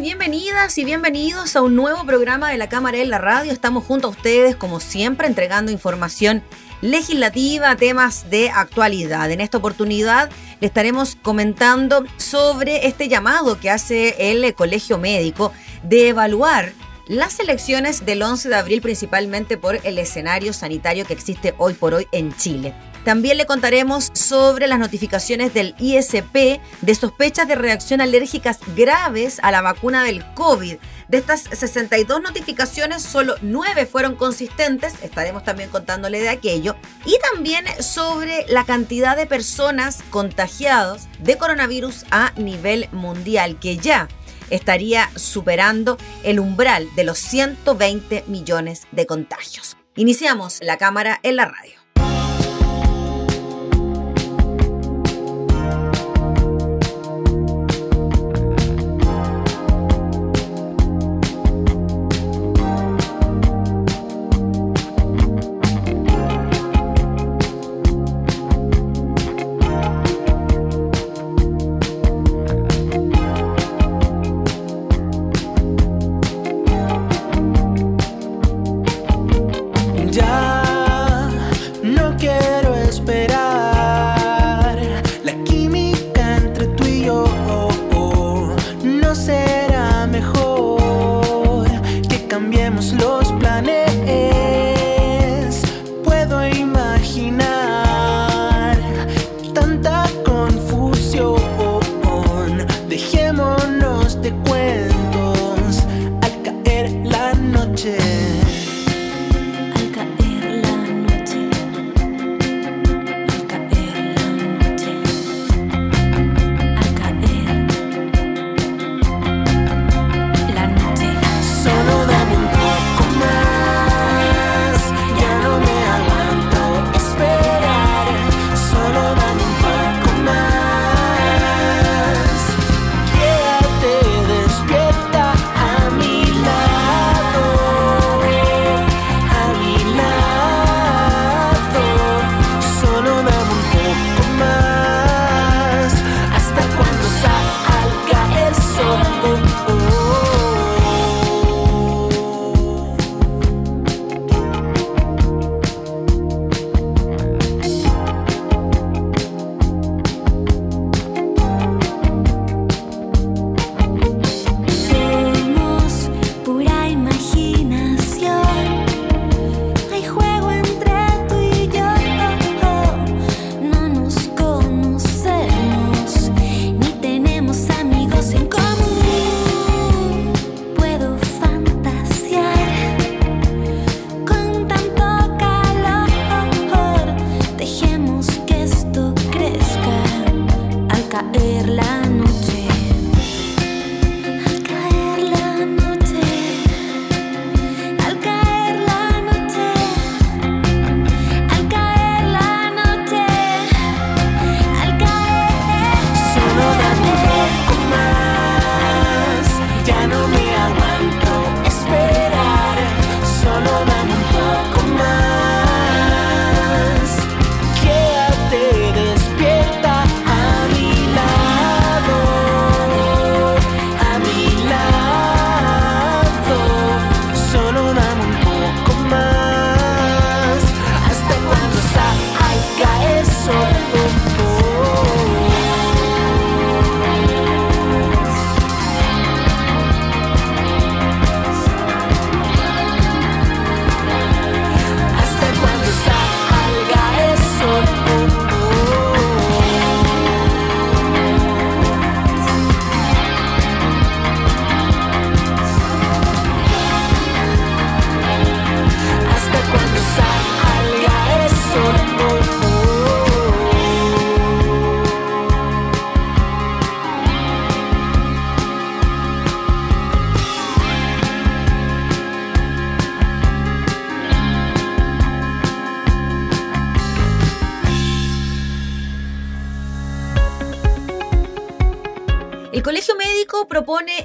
Bienvenidas y bienvenidos a un nuevo programa de la Cámara en la Radio. Estamos junto a ustedes, como siempre, entregando información legislativa, temas de actualidad. En esta oportunidad le estaremos comentando sobre este llamado que hace el Colegio Médico de evaluar las elecciones del 11 de abril principalmente por el escenario sanitario que existe hoy por hoy en Chile. También le contaremos sobre las notificaciones del ISP de sospechas de reacción alérgicas graves a la vacuna del COVID. De estas 62 notificaciones, solo 9 fueron consistentes, estaremos también contándole de aquello, y también sobre la cantidad de personas contagiadas de coronavirus a nivel mundial, que ya estaría superando el umbral de los 120 millones de contagios. Iniciamos la cámara en la radio.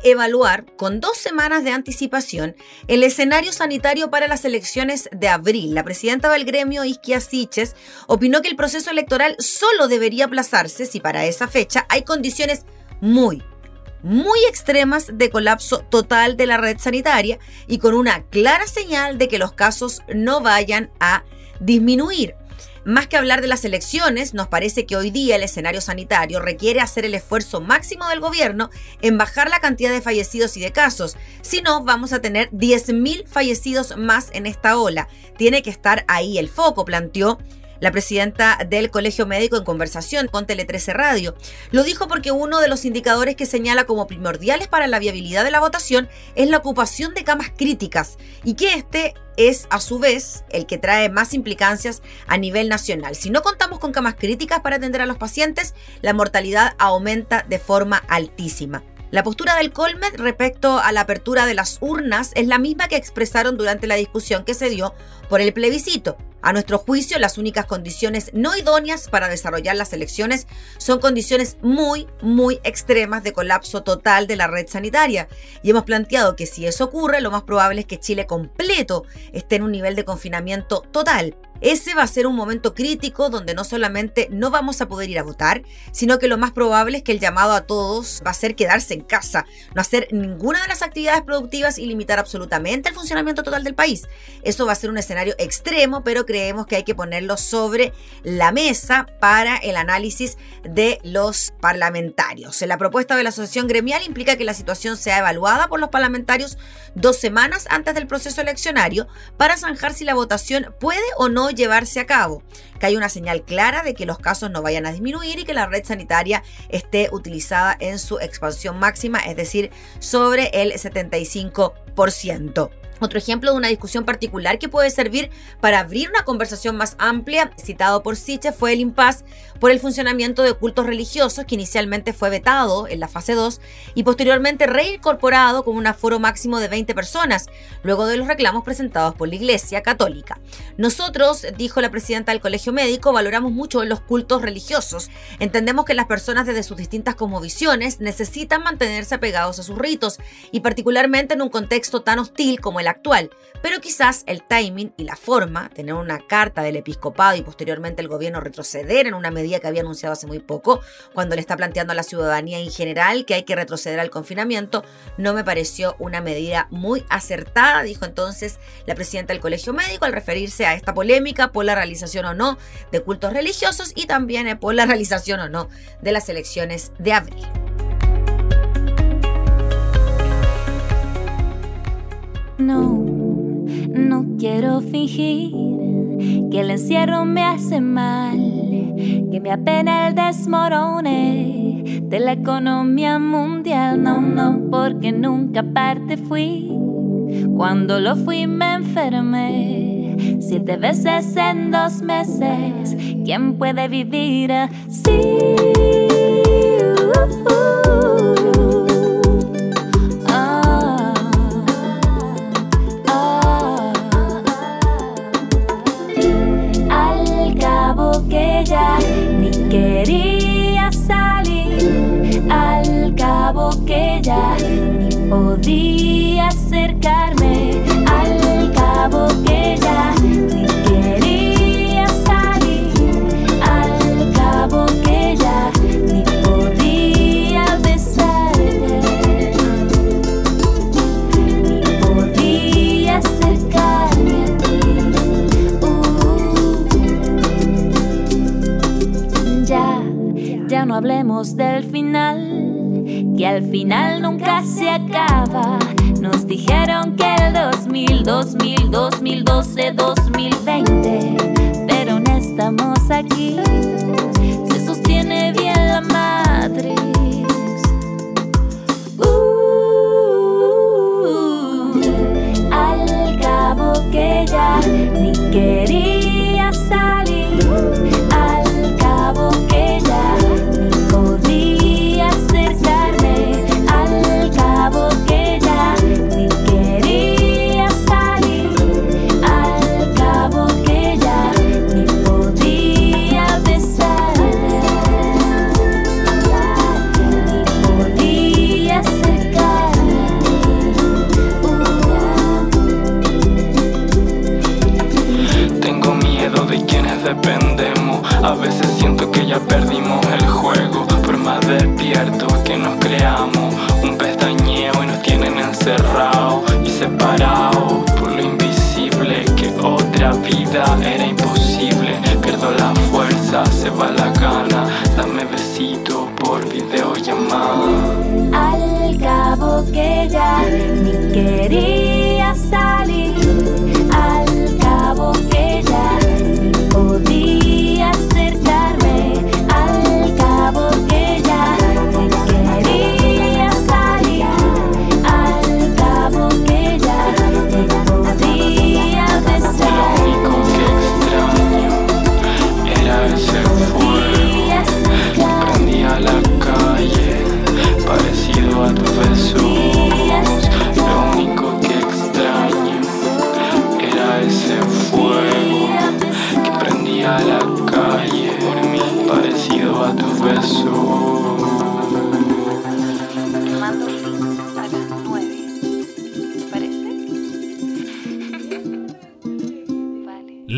Evaluar con dos semanas de anticipación el escenario sanitario para las elecciones de abril. La presidenta del gremio, Isquia Siches, opinó que el proceso electoral solo debería aplazarse si para esa fecha hay condiciones muy, muy extremas de colapso total de la red sanitaria y con una clara señal de que los casos no vayan a disminuir. Más que hablar de las elecciones, nos parece que hoy día el escenario sanitario requiere hacer el esfuerzo máximo del gobierno en bajar la cantidad de fallecidos y de casos. Si no, vamos a tener 10.000 fallecidos más en esta ola. Tiene que estar ahí el foco, planteó la presidenta del Colegio Médico en conversación con Tele 13 Radio. Lo dijo porque uno de los indicadores que señala como primordiales para la viabilidad de la votación es la ocupación de camas críticas y que este es a su vez el que trae más implicancias a nivel nacional. Si no contamos con camas críticas para atender a los pacientes, la mortalidad aumenta de forma altísima. La postura del Colmed respecto a la apertura de las urnas es la misma que expresaron durante la discusión que se dio por el plebiscito. A nuestro juicio, las únicas condiciones no idóneas para desarrollar las elecciones son condiciones muy, muy extremas de colapso total de la red sanitaria. Y hemos planteado que si eso ocurre, lo más probable es que Chile completo esté en un nivel de confinamiento total. Ese va a ser un momento crítico donde no solamente no vamos a poder ir a votar, sino que lo más probable es que el llamado a todos va a ser quedarse en casa, no hacer ninguna de las actividades productivas y limitar absolutamente el funcionamiento total del país. Eso va a ser un escenario extremo, pero creemos que hay que ponerlo sobre la mesa para el análisis de los parlamentarios. La propuesta de la asociación gremial implica que la situación sea evaluada por los parlamentarios dos semanas antes del proceso eleccionario para zanjar si la votación puede o no llevarse a cabo, que hay una señal clara de que los casos no vayan a disminuir y que la red sanitaria esté utilizada en su expansión máxima, es decir, sobre el 75%. Otro ejemplo de una discusión particular que puede servir para abrir una conversación más amplia, citado por Siche, fue el impasse por el funcionamiento de cultos religiosos que inicialmente fue vetado en la fase 2 y posteriormente reincorporado con un aforo máximo de 20 personas, luego de los reclamos presentados por la Iglesia Católica. Nosotros, dijo la presidenta del Colegio Médico, valoramos mucho los cultos religiosos. Entendemos que las personas desde sus distintas cosmovisiones necesitan mantenerse apegados a sus ritos y particularmente en un contexto tan hostil como el actual, pero quizás el timing y la forma, tener una carta del episcopado y posteriormente el gobierno retroceder en una medida que había anunciado hace muy poco, cuando le está planteando a la ciudadanía en general que hay que retroceder al confinamiento, no me pareció una medida muy acertada, dijo entonces la presidenta del Colegio Médico al referirse a esta polémica por la realización o no de cultos religiosos y también eh, por la realización o no de las elecciones de abril. No, no quiero fingir que el encierro me hace mal, que me apena el desmorone de la economía mundial. No, no, porque nunca parte fui. Cuando lo fui me enfermé. Siete veces en dos meses, ¿quién puede vivir así? Uh, uh. Que ya ni podía nunca se se va la gana. Dame besito por videollamada. Al cabo que ya ni quería salir.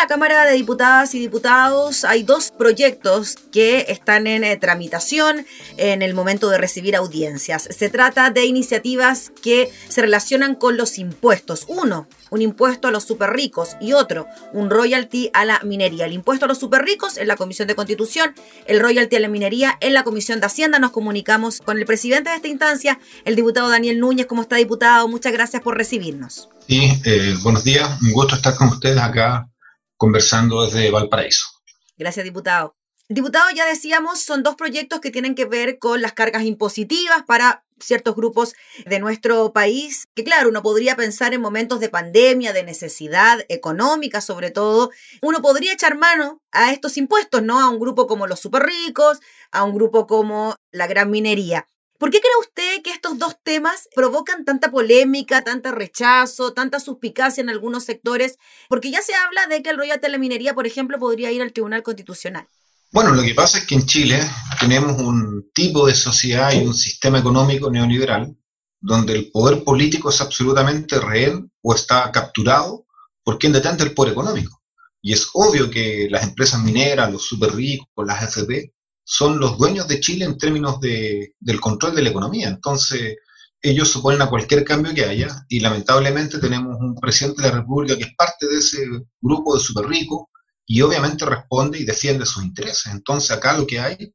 La Cámara de Diputadas y Diputados hay dos proyectos que están en eh, tramitación en el momento de recibir audiencias. Se trata de iniciativas que se relacionan con los impuestos. Uno, un impuesto a los super ricos y otro, un royalty a la minería. El impuesto a los super ricos en la Comisión de Constitución, el royalty a la minería en la Comisión de Hacienda. Nos comunicamos con el presidente de esta instancia, el diputado Daniel Núñez. ¿Cómo está, diputado? Muchas gracias por recibirnos. Sí, eh, buenos días, un gusto estar con ustedes acá conversando desde Valparaíso. Gracias, diputado. Diputado, ya decíamos, son dos proyectos que tienen que ver con las cargas impositivas para ciertos grupos de nuestro país, que claro, uno podría pensar en momentos de pandemia, de necesidad económica sobre todo, uno podría echar mano a estos impuestos, ¿no? A un grupo como los super ricos, a un grupo como la gran minería. ¿Por qué cree usted que estos dos temas provocan tanta polémica, tanto rechazo, tanta suspicacia en algunos sectores? Porque ya se habla de que el royalty de la minería, por ejemplo, podría ir al Tribunal Constitucional. Bueno, lo que pasa es que en Chile tenemos un tipo de sociedad y un sistema económico neoliberal donde el poder político es absolutamente rehén o está capturado por quien detenta el poder económico. Y es obvio que las empresas mineras, los super ricos, las FP, son los dueños de Chile en términos de, del control de la economía. Entonces, ellos se oponen a cualquier cambio que haya y lamentablemente tenemos un presidente de la República que es parte de ese grupo de super ricos y obviamente responde y defiende sus intereses. Entonces, acá lo que hay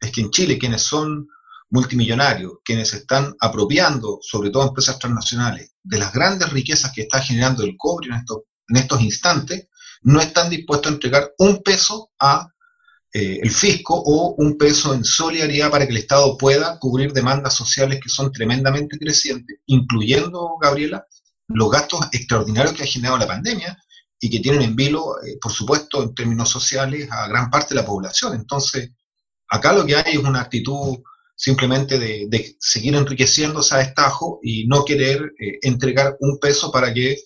es que en Chile quienes son multimillonarios, quienes están apropiando, sobre todo empresas transnacionales, de las grandes riquezas que está generando el cobre en estos, en estos instantes, no están dispuestos a entregar un peso a eh, el fisco o un peso en solidaridad para que el Estado pueda cubrir demandas sociales que son tremendamente crecientes, incluyendo, Gabriela, los gastos extraordinarios que ha generado la pandemia y que tienen en vilo, eh, por supuesto, en términos sociales, a gran parte de la población. Entonces, acá lo que hay es una actitud simplemente de, seguir enriqueciéndose a destajo y no querer eh, entregar un peso para que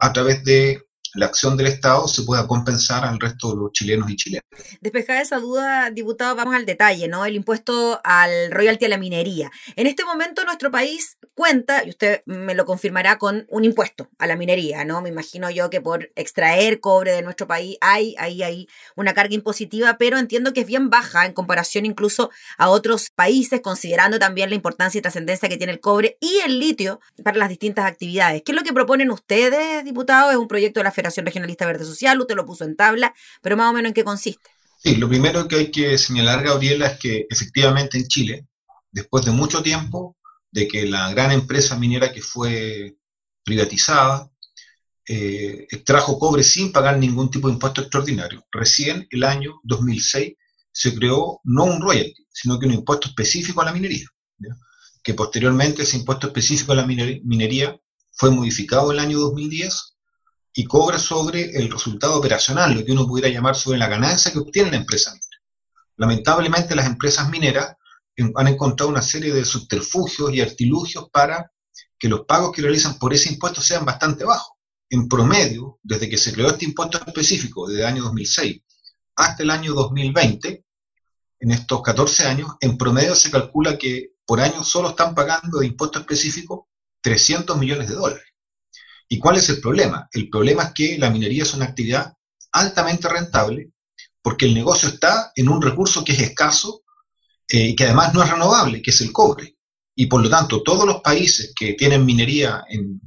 a través de la acción del Estado se pueda compensar al resto de los chilenos y chilenas. Despejada esa duda, diputado, vamos al detalle, ¿no? El impuesto al royalty a la minería. En este momento nuestro país cuenta, y usted me lo confirmará, con un impuesto a la minería, ¿no? Me imagino yo que por extraer cobre de nuestro país hay ahí hay una carga impositiva, pero entiendo que es bien baja en comparación incluso a otros países, considerando también la importancia y trascendencia que tiene el cobre y el litio para las distintas actividades. ¿Qué es lo que proponen ustedes, diputado? Es un proyecto de la Federación Regionalista Verde Social, usted lo puso en tabla, pero más o menos en qué consiste. Sí, lo primero que hay que señalar, Gabriela, es que efectivamente en Chile, después de mucho tiempo de que la gran empresa minera que fue privatizada eh, extrajo cobre sin pagar ningún tipo de impuesto extraordinario, recién el año 2006 se creó no un royalty, sino que un impuesto específico a la minería, ¿ya? que posteriormente ese impuesto específico a la miner- minería fue modificado el año 2010 y cobra sobre el resultado operacional, lo que uno pudiera llamar sobre la ganancia que obtiene la empresa minera. Lamentablemente las empresas mineras han encontrado una serie de subterfugios y artilugios para que los pagos que realizan por ese impuesto sean bastante bajos. En promedio, desde que se creó este impuesto específico, desde el año 2006 hasta el año 2020, en estos 14 años, en promedio se calcula que por año solo están pagando de impuesto específico 300 millones de dólares. ¿Y cuál es el problema? El problema es que la minería es una actividad altamente rentable porque el negocio está en un recurso que es escaso eh, y que además no es renovable, que es el cobre. Y por lo tanto, todos los países que tienen minería, en,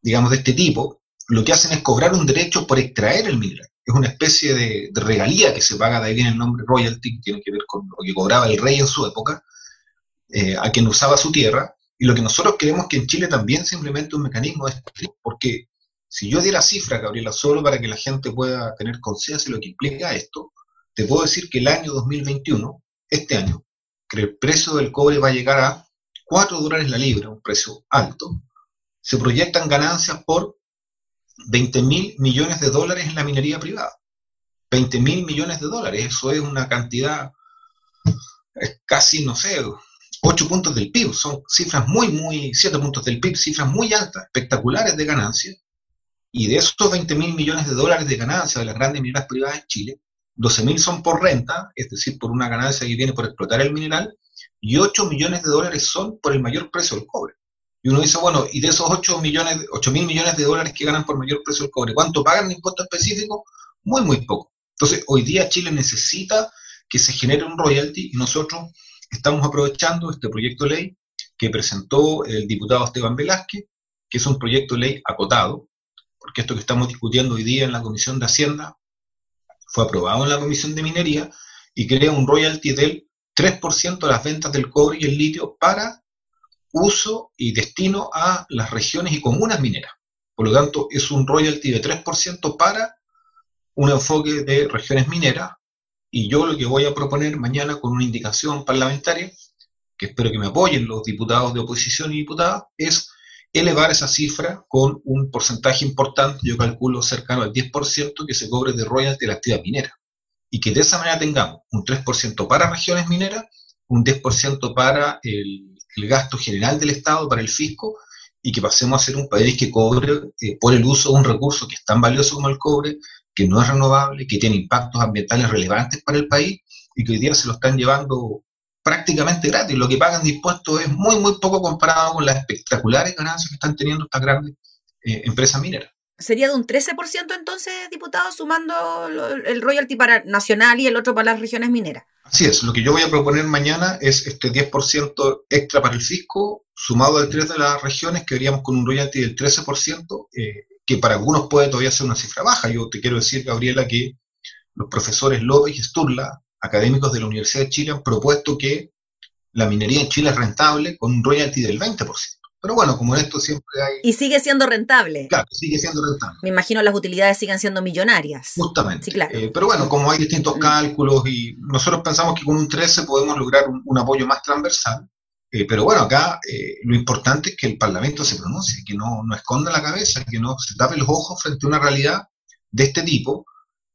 digamos, de este tipo, lo que hacen es cobrar un derecho por extraer el mineral. Es una especie de, regalía que se paga, de ahí viene el nombre royalty, que tiene que ver con lo que cobraba el rey en su época, eh, a quien usaba su tierra. Y lo que nosotros queremos que en Chile también se implemente un mecanismo de porque si yo diera cifra, Gabriela, solo para que la gente pueda tener conciencia de lo que implica esto, te puedo decir que el año 2021, este año, que el precio del cobre va a llegar a 4 dólares la libra, un precio alto, se proyectan ganancias por 20 mil millones de dólares en la minería privada. 20 mil millones de dólares, eso es una cantidad, es casi, no sé, 8 puntos del PIB, son cifras muy, muy, 7 puntos del PIB, cifras muy altas, espectaculares de ganancias, y de esos 20 mil millones de dólares de ganancia de las grandes mineras privadas en Chile, 12 mil son por renta, es decir, por una ganancia que viene por explotar el mineral, y 8 millones de dólares son por el mayor precio del cobre. Y uno dice, bueno, y de esos 8 millones, 8 mil millones de dólares que ganan por mayor precio del cobre, ¿cuánto pagan en impuesto específico? Muy, muy poco. Entonces, hoy día Chile necesita que se genere un royalty y nosotros estamos aprovechando este proyecto de ley que presentó el diputado Esteban Velázquez, que es un proyecto de ley acotado, porque esto que estamos discutiendo hoy día en la Comisión de Hacienda fue aprobado en la Comisión de Minería y crea un royalty del 3% de las ventas del cobre y el litio para uso y destino a las regiones y comunas mineras. Por lo tanto, es un royalty de 3% para un enfoque de regiones mineras y yo lo que voy a proponer mañana con una indicación parlamentaria, que espero que me apoyen los diputados de oposición y diputadas, es elevar esa cifra con un porcentaje importante, yo calculo cercano al 10%, que se cobre de royalty de la actividad minera. Y que de esa manera tengamos un 3% para regiones mineras, un 10% para el, gasto general del Estado, para el fisco, y que pasemos a ser un país que cobre eh, por el uso de un recurso que es tan valioso como el cobre, que no es renovable, que tiene impactos ambientales relevantes para el país y que hoy día se lo están llevando prácticamente gratis. Lo que pagan de impuestos es muy, muy poco comparado con las espectaculares ganancias que están teniendo estas grandes eh, empresas mineras. ¿Sería de un 13% entonces, diputado, sumando el royalty para nacional y el otro para las regiones mineras? Así es, lo que yo voy a proponer mañana es este 10% extra para el fisco, sumado al 3 de las regiones, que veríamos con un royalty del 13%, eh, que para algunos puede todavía ser una cifra baja. Yo te quiero decir, Gabriela, que los profesores López y Sturla académicos de la Universidad de Chile han propuesto que la minería en Chile es rentable con un royalty del 20%. Pero bueno, como en esto siempre hay... Y sigue siendo rentable. Claro, sigue siendo rentable. Me imagino las utilidades siguen siendo millonarias. Justamente. Sí, claro. Eh, pero bueno, como hay distintos mm. cálculos y nosotros pensamos que con un 13 podemos lograr un, apoyo más transversal. Eh, pero bueno, acá eh, lo importante es que el Parlamento se pronuncie, que no, no esconda la cabeza, que no se tape los ojos frente a una realidad de este tipo,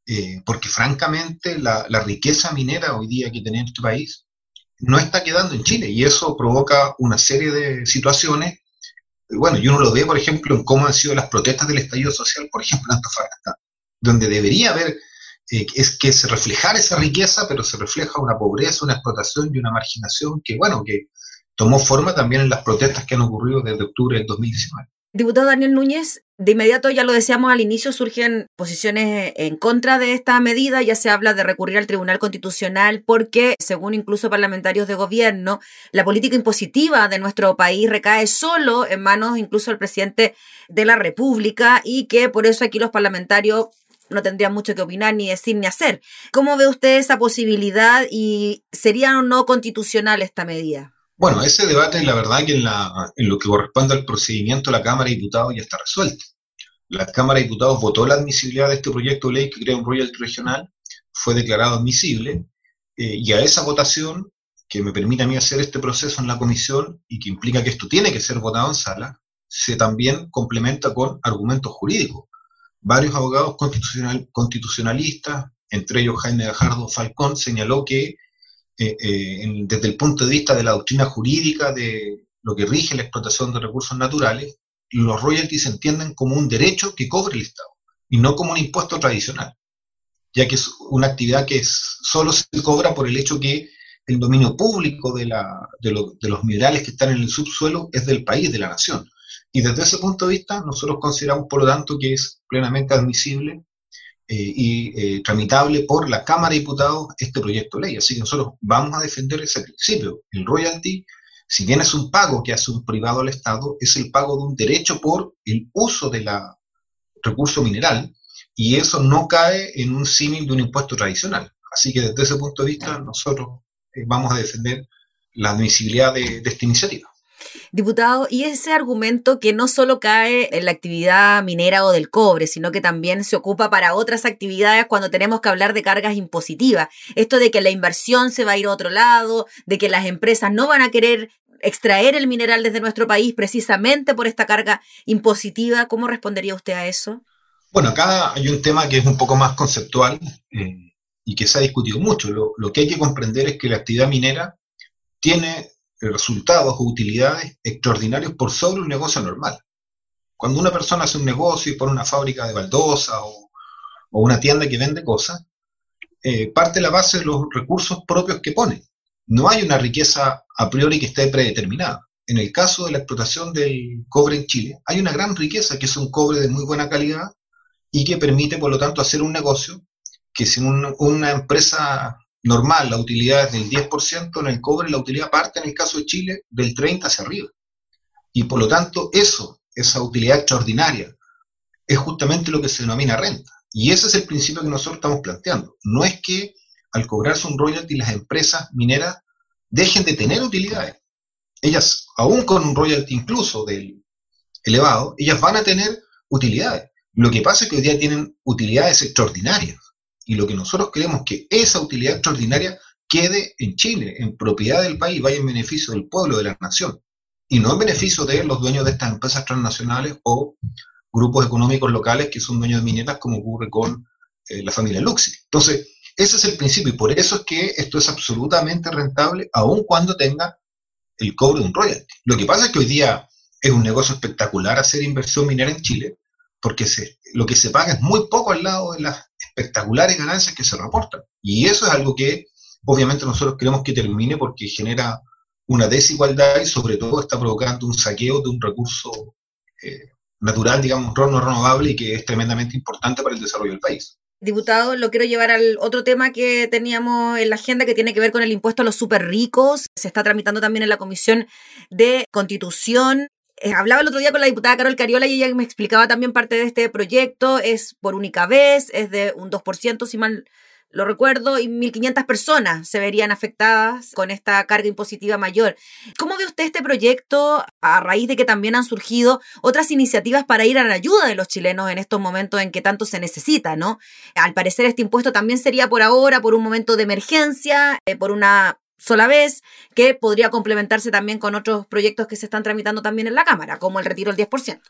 eh, porque francamente la, riqueza minera hoy día que tiene este país no está quedando en Chile y eso provoca una serie de situaciones. Bueno, y uno lo ve, por ejemplo, en cómo han sido las protestas del estallido social, por ejemplo, en Antofagasta, donde debería haber, es que se reflejara esa riqueza, pero se refleja una pobreza, una explotación y una marginación que, bueno, que tomó forma también en las protestas que han ocurrido desde octubre del 2019. Diputado Daniel Núñez, de inmediato, ya lo decíamos al inicio, surgen posiciones en contra de esta medida, ya se habla de recurrir al Tribunal Constitucional porque, según incluso parlamentarios de gobierno, la política impositiva de nuestro país recae solo en manos incluso del presidente de la República y que por eso aquí los parlamentarios no tendrían mucho que opinar, ni decir, ni hacer. ¿Cómo ve usted esa posibilidad y sería o no constitucional esta medida? Bueno, ese debate, la verdad que en, lo que corresponde al procedimiento la Cámara de Diputados ya está resuelto. La Cámara de Diputados votó la admisibilidad de este proyecto de ley que crea un royalty regional, fue declarado admisible, eh, y a esa votación, que me permite a mí hacer este proceso en la comisión y que implica que esto tiene que ser votado en sala, se también complementa con argumentos jurídicos. Varios abogados constitucional, constitucionalistas, entre ellos Jaime Gajardo Falcón, señaló que eh, eh, desde el punto de vista de la doctrina jurídica de lo que rige la explotación de recursos naturales, los royalties se entienden como un derecho que cobre el Estado y no como un impuesto tradicional, ya que es una actividad que solo se cobra por el hecho que el dominio público de, de, los minerales que están en el subsuelo es del país, de la nación. Y desde ese punto de vista, nosotros consideramos, por lo tanto, que es plenamente admisible y eh, tramitable por la Cámara de Diputados este proyecto de ley. Así que nosotros vamos a defender ese principio. El royalty Si bien es un pago que hace un privado al Estado, es el pago de un derecho por el uso del recurso mineral y eso no cae en un símil de un impuesto tradicional. Así que desde ese punto de vista nosotros eh, vamos a defender la admisibilidad de esta iniciativa. Diputado, y ese argumento que no solo cae en la actividad minera o del cobre, sino que también se ocupa para otras actividades cuando tenemos que hablar de cargas impositivas. Esto de que la inversión se va a ir a otro lado, de que las empresas no van a querer extraer el mineral desde nuestro país precisamente por esta carga impositiva. ¿Cómo respondería usted a eso? Bueno, acá hay un tema que es un poco más conceptual eh, y que se ha discutido mucho. lo que hay que comprender es que la actividad minera tiene resultados o utilidades extraordinarios por sobre un negocio normal. Cuando una persona hace un negocio y pone una fábrica de baldosa o, una tienda que vende cosas, eh, parte la base de los recursos propios que pone. No hay una riqueza a priori que esté predeterminada. En el caso de la explotación del cobre en Chile, hay una gran riqueza que es un cobre de muy buena calidad y que permite, por lo tanto, hacer un negocio que si una empresa normal la utilidad es del 10%, en el cobre la utilidad parte, en el caso de Chile, del 30% hacia arriba. Y por lo tanto, eso, esa utilidad extraordinaria, es justamente lo que se denomina renta. Y ese es el principio que nosotros estamos planteando. No es que al cobrarse un royalty las empresas mineras dejen de tener utilidades. Ellas, aún con un royalty incluso del elevado, ellas van a tener utilidades. Lo que pasa es que hoy día tienen utilidades extraordinarias. Y lo que nosotros queremos es que esa utilidad extraordinaria quede en Chile, en propiedad del país, vaya en beneficio del pueblo, de la nación, y no en beneficio de los dueños de estas empresas transnacionales o grupos económicos locales que son dueños de mineras, como ocurre con eh, la familia Luxi. Entonces, ese es el principio, y por eso es que esto es absolutamente rentable, aun cuando tenga el cobro de un royalty. Lo que pasa es que hoy día es un negocio espectacular hacer inversión minera en Chile, porque lo que se paga es muy poco al lado de las espectaculares ganancias que se reportan. Y eso es algo que obviamente nosotros queremos que termine porque genera una desigualdad y sobre todo está provocando un saqueo de un recurso eh, natural, digamos, no renovable y que es tremendamente importante para el desarrollo del país. Diputado, lo quiero llevar al otro tema que teníamos en la agenda que tiene que ver con el impuesto a los super ricos. Se está tramitando también en la Comisión de Constitución. Eh, hablaba el otro día con la diputada Carol Cariola y ella me explicaba también parte de este proyecto. Es por única vez, es de un 2%, si mal lo recuerdo, y 1.500 personas se verían afectadas con esta carga impositiva mayor. ¿Cómo ve usted este proyecto a raíz de que también han surgido otras iniciativas para ir a la ayuda de los chilenos en estos momentos en que tanto se necesita, ¿no? Al parecer este impuesto también sería por ahora, por un momento de emergencia, eh, por una sola vez, que podría complementarse también con otros proyectos que se están tramitando también en la Cámara, como el retiro del 10%.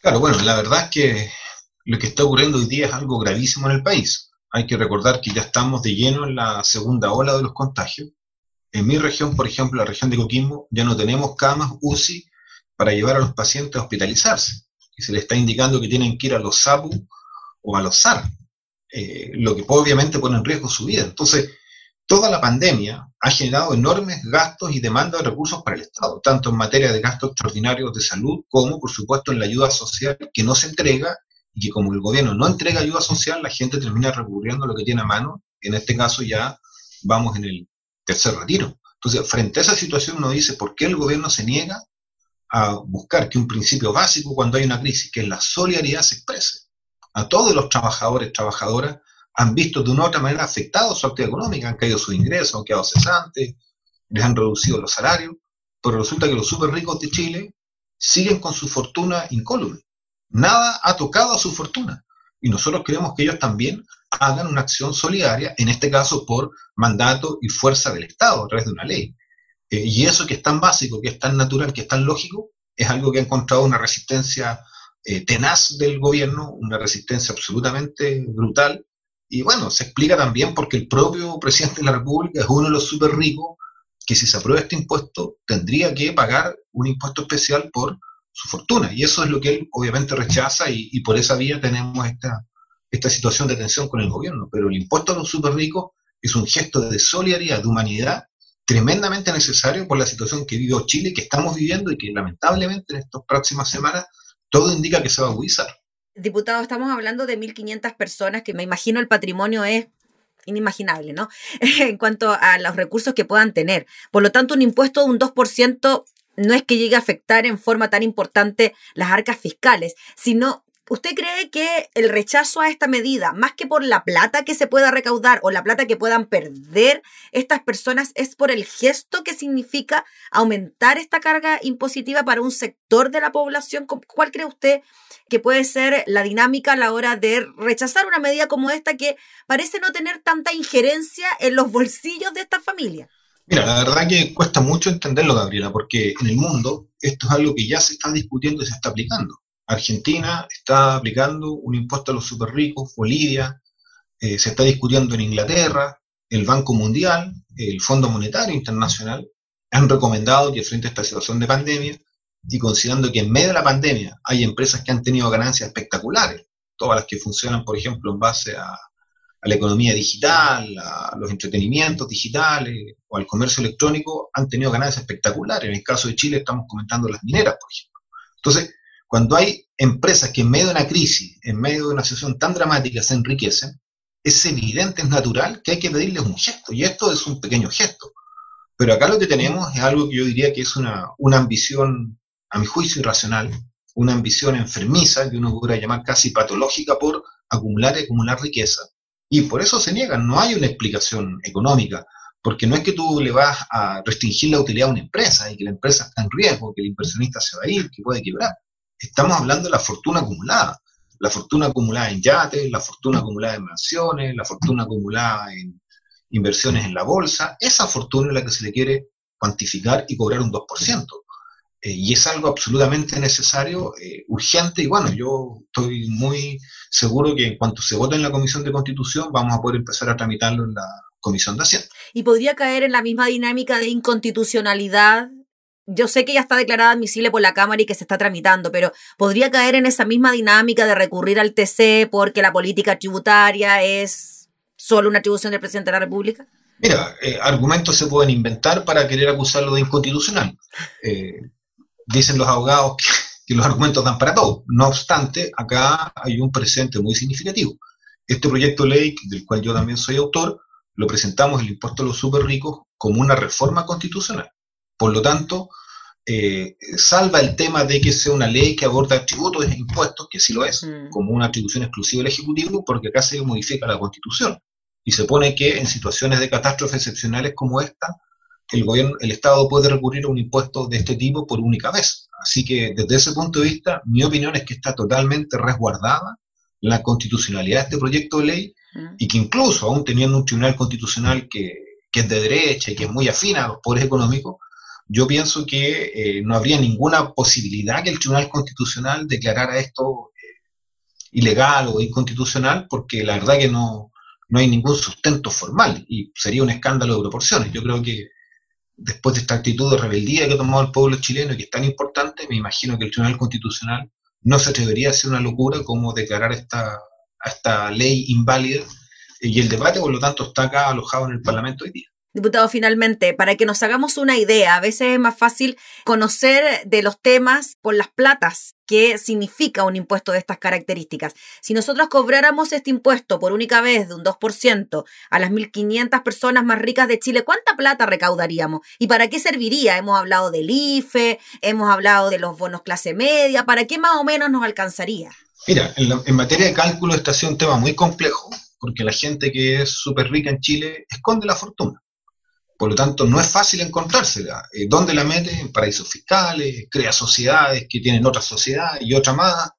Claro, bueno, la verdad es que lo que está ocurriendo hoy día es algo gravísimo en el país. Hay que recordar que ya estamos de lleno en la segunda ola de los contagios. En mi región, por ejemplo, la región de Coquimbo, ya no tenemos camas UCI para llevar a los pacientes a hospitalizarse. Y se les está indicando que tienen que ir a los SAPU o a los SAR, eh, lo que obviamente pone en riesgo su vida. Entonces, toda la pandemia ha generado enormes gastos y demanda de recursos para el Estado, tanto en materia de gastos extraordinarios de salud como, por supuesto, en la ayuda social que no se entrega y que como el gobierno no entrega ayuda social, la gente termina recurriendo a lo que tiene a mano. En este caso ya vamos en el tercer retiro. Entonces, frente a esa situación uno dice, ¿por qué el gobierno se niega a buscar que un principio básico cuando hay una crisis, que es la solidaridad, se exprese a todos los trabajadores, trabajadoras, han visto de una u otra manera afectado su actividad económica, han caído sus ingresos, han quedado cesantes, les han reducido los salarios, pero resulta que los súper ricos de Chile siguen con su fortuna incólume. Nada ha tocado a su fortuna. Y nosotros queremos que ellos también hagan una acción solidaria, en este caso por mandato y fuerza del Estado, a través de una ley. Eh, y eso que es tan básico, que es tan natural, que es tan lógico, es algo que ha encontrado una resistencia eh, tenaz del gobierno, una resistencia absolutamente brutal, y bueno, se explica también porque el propio presidente de la República es uno de los súper ricos que si se aprueba este impuesto tendría que pagar un impuesto especial por su fortuna. Y eso es lo que él obviamente rechaza y, por esa vía tenemos esta, esta situación de tensión con el gobierno. Pero el impuesto a los súper ricos es un gesto de solidaridad, de humanidad, tremendamente necesario por la situación que vive Chile, que estamos viviendo y que lamentablemente en estas próximas semanas todo indica que se va a agudizar. Diputado, estamos hablando de 1.500 personas, que me imagino el patrimonio es inimaginable, ¿no? en cuanto a los recursos que puedan tener. Por lo tanto, un impuesto de un 2% no es que llegue a afectar en forma tan importante las arcas fiscales, sino ¿Usted cree que el rechazo a esta medida, más que por la plata que se pueda recaudar o la plata que puedan perder estas personas, es por el gesto que significa aumentar esta carga impositiva para un sector de la población? ¿Cuál cree usted que puede ser la dinámica a la hora de rechazar una medida como esta que parece no tener tanta injerencia en los bolsillos de esta familia? Mira, la verdad que cuesta mucho entenderlo, Gabriela, porque en el mundo esto es algo que ya se está discutiendo y se está aplicando. Argentina está aplicando un impuesto a los super ricos, Bolivia, eh, se está discutiendo en Inglaterra, el Banco Mundial, el Fondo Monetario Internacional, han recomendado que frente a esta situación de pandemia y considerando que en medio de la pandemia hay empresas que han tenido ganancias espectaculares, todas las que funcionan, por ejemplo, en base a, a la economía digital, a los entretenimientos digitales o al comercio electrónico, han tenido ganancias espectaculares. En el caso de Chile estamos comentando las mineras, por ejemplo. Entonces, cuando hay empresas que en medio de una crisis, en medio de una situación tan dramática se enriquecen, es evidente, es natural que hay que pedirles un gesto, y esto es un pequeño gesto. Pero acá lo que tenemos es algo que yo diría que es una, una ambición, a mi juicio, irracional, una ambición enfermiza, que uno podría llamar casi patológica por acumular y acumular riqueza. Y por eso se niegan, no hay una explicación económica, porque no es que tú le vas a restringir la utilidad a una empresa y que la empresa está en riesgo, que el inversionista se va a ir, que puede quebrar estamos hablando de la fortuna acumulada. La fortuna acumulada en yates, la fortuna acumulada en mansiones, la fortuna acumulada en inversiones en la bolsa. Esa fortuna es la que se le quiere cuantificar y cobrar un 2%. Eh, y es algo absolutamente necesario, eh, urgente, y bueno, yo estoy muy seguro que en cuanto se vote en la Comisión de Constitución vamos a poder empezar a tramitarlo en la Comisión de Hacienda. ¿Y podría caer en la misma dinámica de inconstitucionalidad yo sé que ya está declarada admisible por la Cámara y que se está tramitando, pero podría caer en esa misma dinámica de recurrir al TC porque la política tributaria es solo una atribución del presidente de la República. Mira, eh, argumentos se pueden inventar para querer acusarlo de inconstitucional. Eh, dicen los abogados que, los argumentos dan para todo. No obstante, acá hay un presente muy significativo. Este proyecto de ley, del cual yo también soy autor, lo presentamos el impuesto a los super ricos como una reforma constitucional. Por lo tanto, eh, salva el tema de que sea una ley que aborda tributos e impuestos, que sí lo es, mm. como una atribución exclusiva del Ejecutivo, porque acá se modifica la Constitución. Y se pone que en situaciones de catástrofes excepcionales como esta, el gobierno, el Estado puede recurrir a un impuesto de este tipo por única vez. Así que desde ese punto de vista, mi opinión es que está totalmente resguardada la constitucionalidad de este proyecto de ley mm. y que incluso, aún teniendo un tribunal constitucional que, que es de derecha y que es muy afín a los poderes económicos, yo pienso que eh, no habría ninguna posibilidad que el Tribunal Constitucional declarara esto eh, ilegal o inconstitucional, porque la verdad que no, no hay ningún sustento formal y sería un escándalo de proporciones. Yo creo que después de esta actitud de rebeldía que ha tomado el pueblo chileno y que es tan importante, me imagino que el Tribunal Constitucional no se atrevería a hacer una locura como declarar esta, esta ley inválida y el debate, por lo tanto, está acá alojado en el Parlamento hoy día. Diputado, finalmente, para que nos hagamos una idea, a veces es más fácil conocer de los temas por las platas que significa un impuesto de estas características. Si nosotros cobráramos este impuesto por única vez de un 2% a las 1.500 personas más ricas de Chile, ¿cuánta plata recaudaríamos? ¿Y para qué serviría? Hemos hablado del IFE, hemos hablado de los bonos clase media, ¿para qué más o menos nos alcanzaría? Mira, en, en materia de cálculo este ha sido un tema muy complejo, porque la gente que es súper rica en Chile esconde la fortuna. Por lo tanto, no es fácil encontrársela. Eh, ¿Dónde la mete? En paraísos fiscales, crea sociedades que tienen otras sociedades y otra más.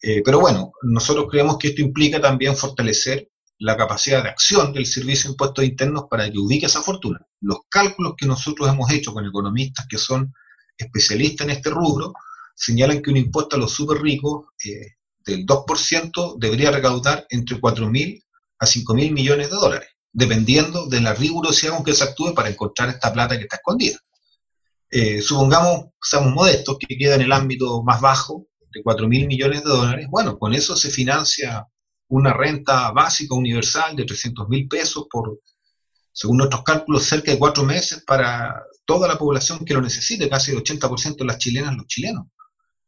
Eh, pero bueno, nosotros creemos que esto implica también fortalecer la capacidad de acción del Servicio de Impuestos Internos para que ubique esa fortuna. Los cálculos que nosotros hemos hecho con economistas que son especialistas en este rubro señalan que un impuesto a los súper ricos eh, del 2% debería recaudar entre 4.000 a 5.000 millones de dólares dependiendo de la rigurosidad con que se actúe para encontrar esta plata que está escondida. Eh, supongamos, seamos modestos, que queda en el ámbito más bajo, de 4 mil millones de dólares, bueno, con eso se financia una renta básica universal de 300 mil pesos por, según nuestros cálculos, cerca de cuatro meses para toda la población que lo necesite, casi el 80% de las chilenas, los chilenos.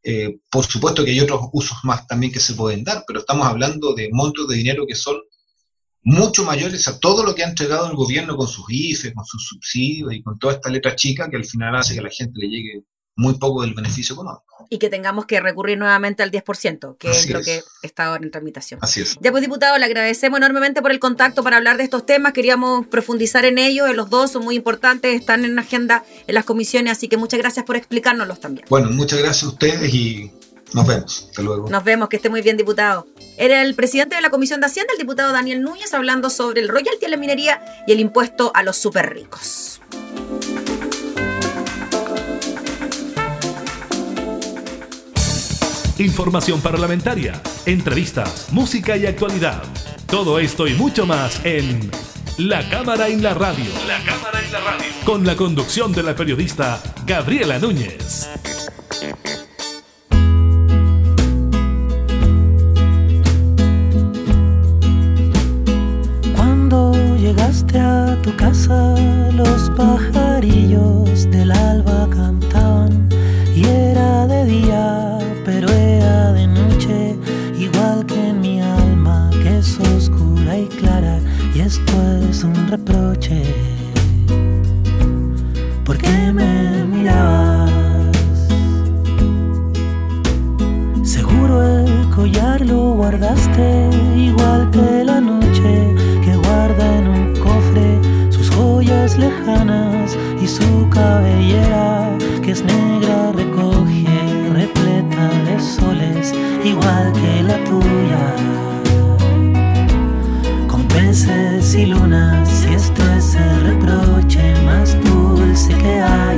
Eh, por supuesto que hay otros usos más también que se pueden dar, pero estamos hablando de montos de dinero que son mucho mayores a todo lo que ha entregado el gobierno con sus IFE, con sus subsidios y con toda esta letra chica que al final hace que a la gente le llegue muy poco del beneficio económico. Y que tengamos que recurrir nuevamente al 10%, que es lo que está ahora en tramitación. Así es. Ya pues, diputado, le agradecemos enormemente por el contacto para hablar de estos temas. Queríamos profundizar en ellos. Los dos son muy importantes, están en la agenda en las comisiones, así que muchas gracias por explicárnoslos también. Bueno, muchas gracias a ustedes y nos vemos. Hasta luego. Nos vemos, que esté muy bien, diputado. Era el presidente de la Comisión de Hacienda, el diputado Daniel Núñez, hablando sobre el royalty a la minería y el impuesto a los super ricos. Información parlamentaria, entrevistas, música y actualidad. Todo esto y mucho más en La Cámara en la Radio. La Cámara en la Radio. Con la conducción de la periodista Gabriela Núñez. Llegaste a tu casa, los pajarillos del alba cantaban y era de día, pero era de noche, igual que en mi alma, que es oscura y clara, y esto es un reproche. ¿Por qué me mirabas? Seguro el collar lo guardaste, su cabellera que es negra recoge repleta de soles igual que la tuya. Con peces y lunas y esto es el reproche más dulce que haya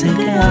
dulce que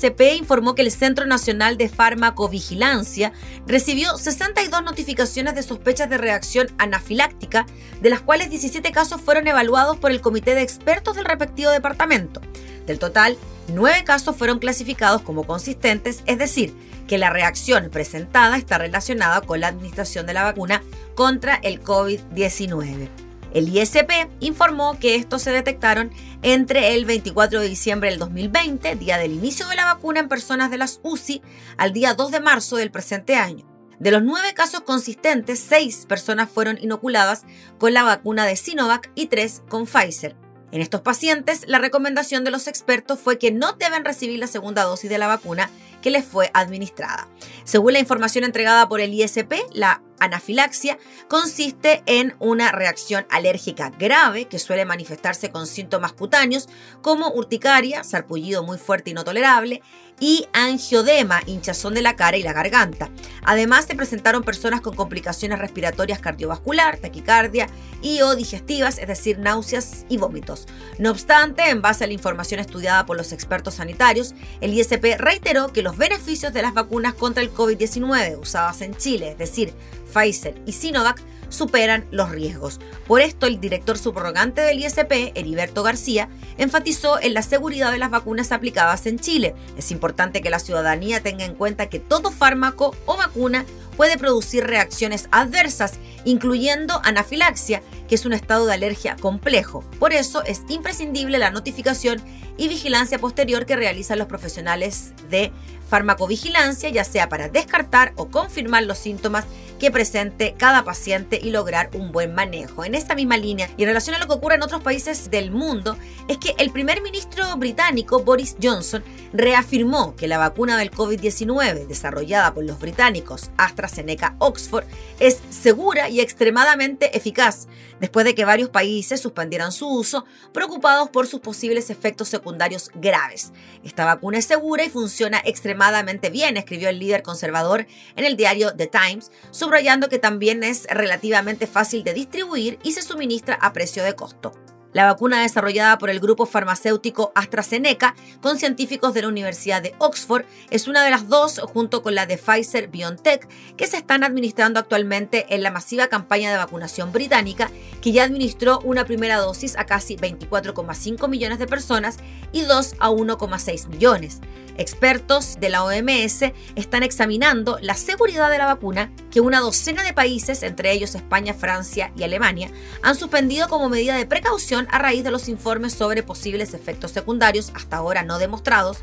ISP informó que el Centro Nacional de Farmacovigilancia recibió 62 notificaciones de sospechas de reacción anafiláctica, de las cuales 17 casos fueron evaluados por el comité de expertos del respectivo departamento. Del total, 9 casos fueron clasificados como consistentes, es decir, que la reacción presentada está relacionada con la administración de la vacuna contra el COVID-19. El ISP informó que estos se detectaron entre el 24 de diciembre del 2020, día del inicio de la vacuna en personas de las UCI, al día 2 de marzo del presente año. De los nueve casos consistentes, seis personas fueron inoculadas con la vacuna de Sinovac y tres con Pfizer. En estos pacientes, la recomendación de los expertos fue que no deben recibir la segunda dosis de la vacuna que les fue administrada. Según la información entregada por el ISP, la anafilaxia consiste en una reacción alérgica grave que suele manifestarse con síntomas cutáneos como urticaria, sarpullido muy fuerte y no tolerable, y angiodema, hinchazón de la cara y la garganta. Además, se presentaron personas con complicaciones respiratorias cardiovascular, taquicardia y o digestivas, es decir, náuseas y vómitos. No obstante, en base a la información estudiada por los expertos sanitarios, el ISP reiteró que los beneficios de las vacunas contra el COVID-19 usadas en Chile, es decir, Pfizer y Sinovac, superan los riesgos. Por esto, el director subrogante del ISP, Heriberto García, enfatizó en la seguridad de las vacunas aplicadas en Chile. Es importante que la ciudadanía tenga en cuenta que todo fármaco o vacuna puede producir reacciones adversas, incluyendo anafilaxia, que es un estado de alergia complejo. Por eso es imprescindible la notificación y vigilancia posterior que realizan los profesionales de farmacovigilancia, ya sea para descartar o confirmar los síntomas que presente cada paciente y lograr un buen manejo. En esta misma línea y en relación a lo que ocurre en otros países del mundo, es que el primer ministro británico Boris Johnson reafirmó que la vacuna del COVID-19 desarrollada por los británicos AstraZeneca Oxford es segura y extremadamente eficaz, después de que varios países suspendieran su uso, preocupados por sus posibles efectos secundarios graves. Esta vacuna es segura y funciona extremadamente bien, escribió el líder conservador en el diario The Times, subrayando que también es relativamente fácil de distribuir y se suministra a precio de costo. La vacuna desarrollada por el grupo farmacéutico AstraZeneca con científicos de la Universidad de Oxford es una de las dos junto con la de Pfizer BioNTech que se están administrando actualmente en la masiva campaña de vacunación británica que ya administró una primera dosis a casi 24,5 millones de personas y dos a 1,6 millones. Expertos de la OMS están examinando la seguridad de la vacuna que una docena de países, entre ellos España, Francia y Alemania, han suspendido como medida de precaución a raíz de los informes sobre posibles efectos secundarios, hasta ahora no demostrados,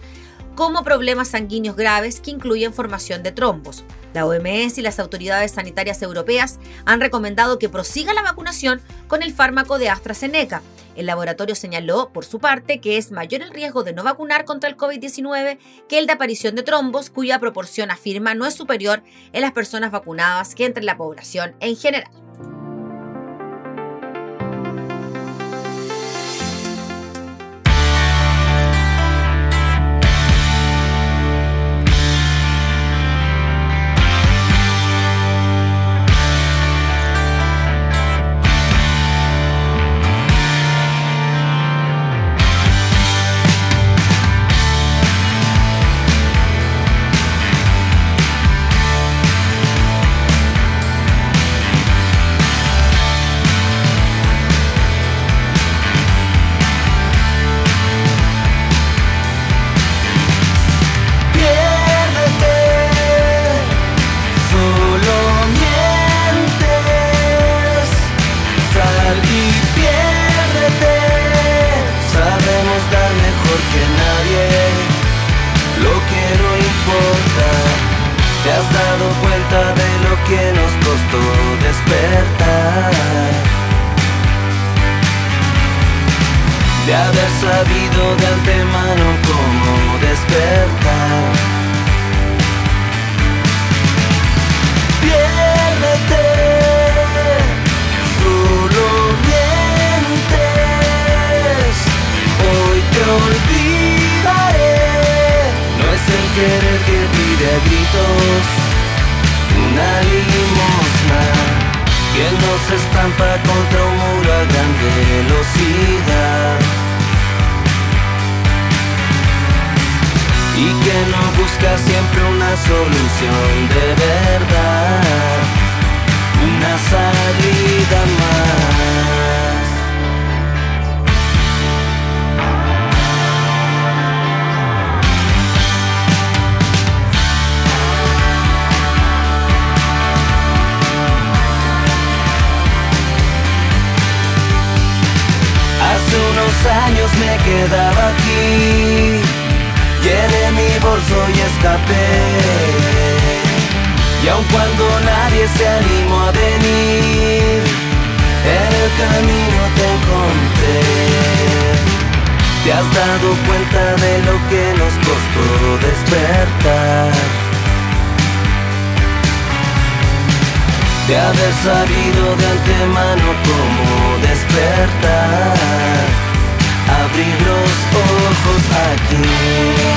como problemas sanguíneos graves que incluyen formación de trombos. La OMS y las autoridades sanitarias europeas han recomendado que prosiga la vacunación con el fármaco de AstraZeneca. El laboratorio señaló, por su parte, que es mayor el riesgo de no vacunar contra el COVID-19 que el de aparición de trombos, cuya proporción afirma no es superior en las personas vacunadas que entre la población en general. y que no busca siempre una solución de verdad, una salida más. Hace unos años me quedaba aquí Llené mi bolso y escapé. Y aun cuando nadie se animó a venir, en el camino te encontré. ¿Te has dado cuenta de lo que nos costó despertar? De haber sabido de antemano cómo despertar abrir los ojos aquí.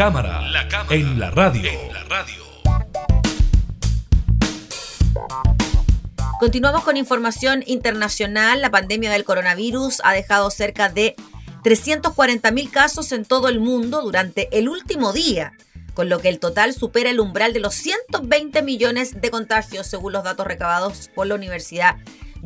La cámara, en, la radio. Continuamos con información internacional. La pandemia del coronavirus ha dejado cerca de 340.000 casos en todo el mundo durante el último día, con lo que el total supera el umbral de los 120 millones de contagios, según los datos recabados por la Universidad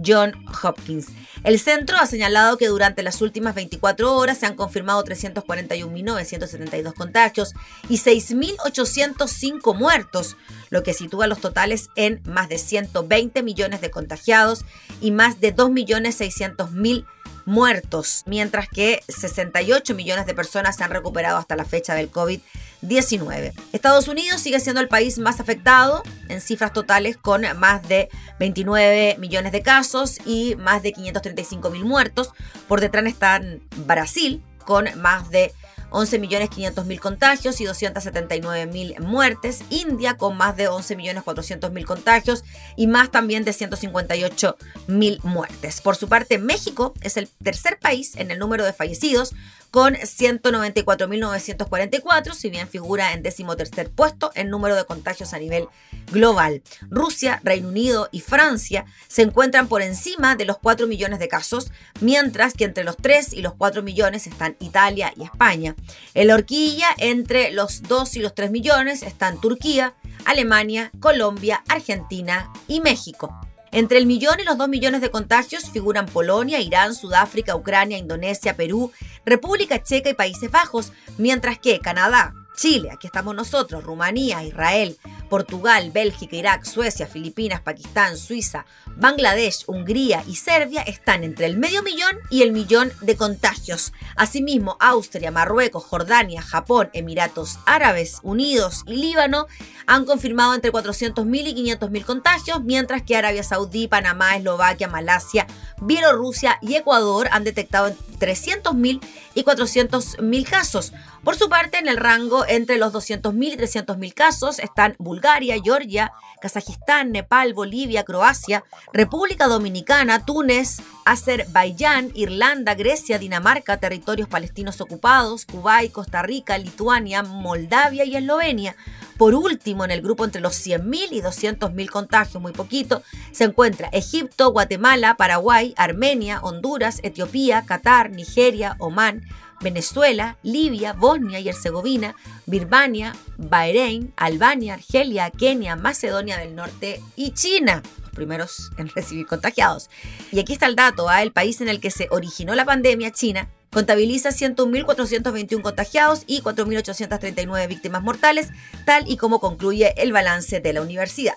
John Hopkins. El centro ha señalado que durante las últimas 24 horas se han confirmado 341.972 contagios y 6.805 muertos, lo que sitúa los totales en más de 120 millones de contagiados y más de 2.600.000 muertos, mientras que 68 millones de personas se han recuperado hasta la fecha del COVID-19. Estados Unidos sigue siendo el país más afectado en cifras totales con más de 29 millones de casos y más de 535 mil muertos. Por detrás están Brasil con más de 11.500.000 contagios y 279.000 muertes. India con más de 11.400.000 contagios y más también de 158.000 muertes. Por su parte, México es el tercer país en el número de fallecidos con 194.944, si bien figura en decimotercer puesto en número de contagios a nivel global. Rusia, Reino Unido y Francia se encuentran por encima de los 4 millones de casos, mientras que entre los 3 y los 4 millones están Italia y España. En la horquilla, entre los 2 y los 3 millones están Turquía, Alemania, Colombia, Argentina y México. Entre el millón y los dos millones de contagios figuran Polonia, Irán, Sudáfrica, Ucrania, Indonesia, Perú, República Checa y Países Bajos, mientras que Canadá, Chile, aquí estamos nosotros, Rumanía, Israel, Portugal, Bélgica, Irak, Suecia, Filipinas, Pakistán, Suiza, Bangladesh, Hungría y Serbia están entre el medio millón y el millón de contagios. Asimismo, Austria, Marruecos, Jordania, Japón, Emiratos Árabes Unidos y Líbano han confirmado entre 400.000 y 500.000 contagios, mientras que Arabia Saudí, Panamá, Eslovaquia, Malasia, Bielorrusia y Ecuador han detectado 300.000 y 400.000 casos. Por su parte, en el rango entre los 200.000 y 300.000 casos están Bulgaria, Georgia, Kazajistán, Nepal, Bolivia, Croacia, República Dominicana, Túnez, Azerbaiyán, Irlanda, Grecia, Dinamarca, territorios palestinos ocupados, Kuwait, Costa Rica, Lituania, Moldavia y Eslovenia. Por último, en el grupo entre los 100.000 y 200.000 contagios, muy poquito, se encuentra Egipto, Guatemala, Paraguay, Armenia, Honduras, Etiopía, Qatar, Nigeria, Omán, Venezuela, Libia, Bosnia y Herzegovina, Birmania, Bahrein, Albania, Argelia, Kenia, Macedonia del Norte y China los primeros en recibir contagiados. Y aquí está el dato, ¿ah? el país en el que se originó la pandemia, China, contabiliza 101.421 contagiados y 4.839 víctimas mortales, tal y como concluye el balance de la universidad.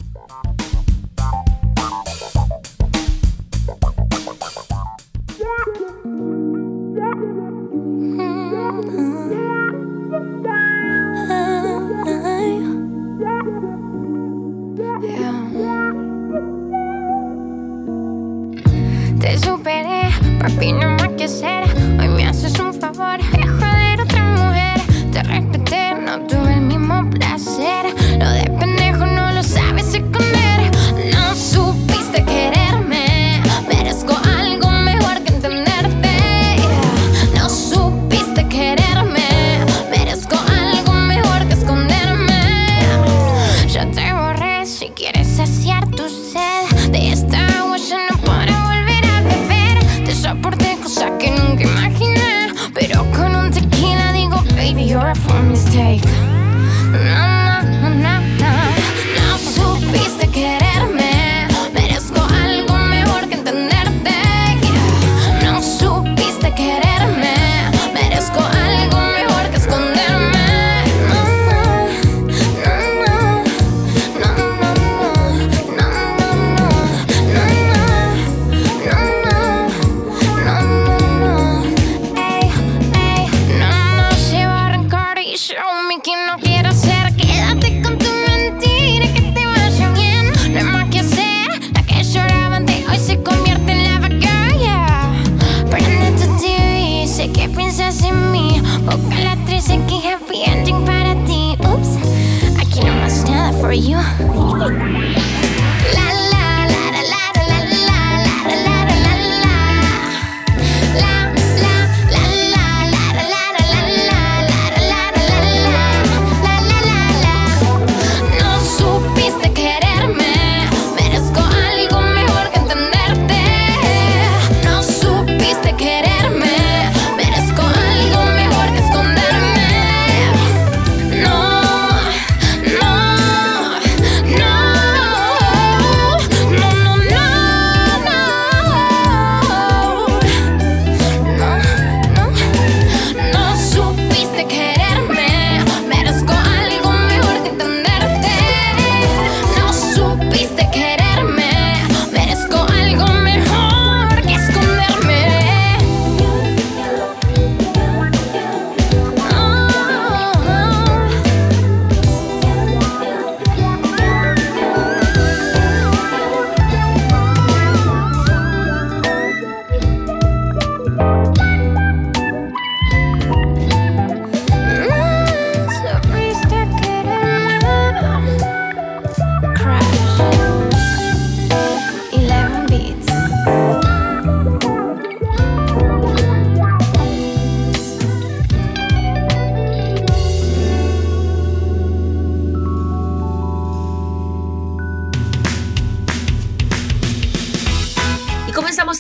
Te superé, papi, no más que. Hoy me haces un favor, dejo de otra mujer. Te respeté, no tuve el mismo placer. Lo de